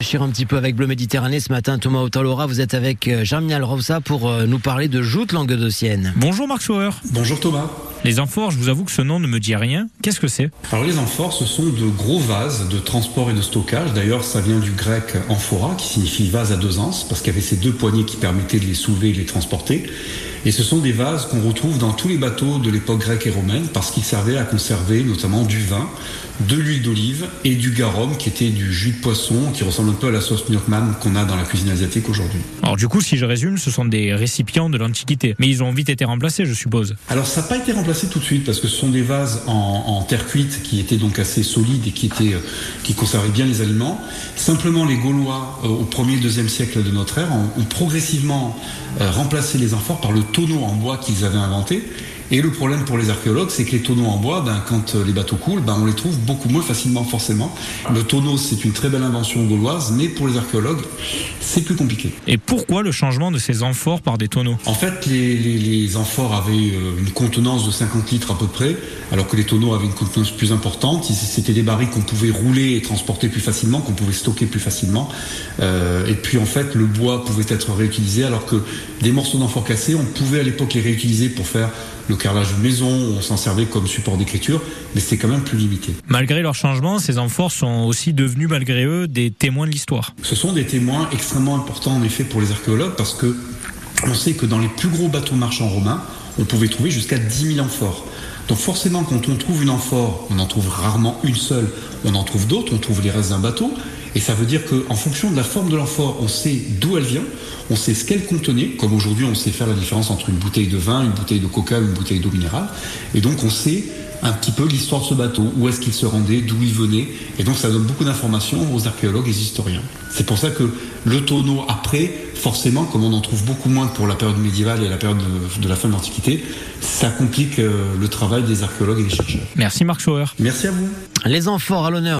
Réfléchir un petit peu avec Bleu Méditerranée ce matin, Thomas Otalora, vous êtes avec euh, Germinal Roussa pour euh, nous parler de joute languedocienne. Bonjour Marc Schauer. Bonjour Thomas. Les amphores, je vous avoue que ce nom ne me dit rien. Qu'est-ce que c'est? Alors les amphores, ce sont de gros vases de transport et de stockage. D'ailleurs, ça vient du grec amphora, qui signifie vase à deux anses, parce qu'il y avait ces deux poignées qui permettaient de les soulever et de les transporter. Et ce sont des vases qu'on retrouve dans tous les bateaux de l'époque grecque et romaine, parce qu'ils servaient à conserver notamment du vin, de l'huile d'olive et du garum, qui était du jus de poisson, qui ressemble un peu à la sauce Milkman qu'on a dans la cuisine asiatique aujourd'hui. Alors du coup, si je résume, ce sont des récipients de l'Antiquité. Mais ils ont vite été remplacés, je suppose. Alors ça n'a pas été remplacé tout de suite, parce que ce sont des vases en, en terre cuite qui étaient donc assez solides et qui, étaient, euh, qui conservaient bien les aliments. Simplement, les Gaulois, euh, au 1er 2e siècle de notre ère, ont, ont progressivement euh, remplacé les amphores par le en bois qu'ils avaient inventé. Et le problème pour les archéologues, c'est que les tonneaux en bois, ben, quand les bateaux coulent, ben, on les trouve beaucoup moins facilement forcément. Le tonneau, c'est une très belle invention gauloise, mais pour les archéologues, c'est plus compliqué. Et pourquoi le changement de ces amphores par des tonneaux? En fait, les, les, les, amphores avaient euh, une contenance de 50 litres à peu près, alors que les tonneaux avaient une contenance plus importante. C'était des barils qu'on pouvait rouler et transporter plus facilement, qu'on pouvait stocker plus facilement. Euh, et puis en fait, le bois pouvait être réutilisé, alors que des morceaux d'amphores cassés, on pouvait à l'époque les réutiliser pour faire le carrelage de maison, on s'en servait comme support d'écriture, mais c'était quand même plus limité. Malgré leur changement, ces amphores sont aussi devenus, malgré eux, des témoins de l'histoire. Ce sont des témoins extrêmement importants en effet pour les archéologues parce que on sait que dans les plus gros bateaux marchands romains, on pouvait trouver jusqu'à 10 000 amphores. Donc forcément, quand on trouve une amphore, on en trouve rarement une seule, on en trouve d'autres, on trouve les restes d'un bateau. Et ça veut dire qu'en fonction de la forme de l'amphore, on sait d'où elle vient, on sait ce qu'elle contenait, comme aujourd'hui on sait faire la différence entre une bouteille de vin, une bouteille de coca, une bouteille d'eau minérale. Et donc on sait un petit peu l'histoire de ce bateau, où est-ce qu'il se rendait, d'où il venait. Et donc ça donne beaucoup d'informations aux archéologues et aux historiens. C'est pour ça que le tonneau après, forcément, comme on en trouve beaucoup moins pour la période médiévale et la période de, de la fin de l'Antiquité, ça complique le travail des archéologues et des chercheurs. Merci Marc Schauer. Merci à vous. Les amphores à l'honneur.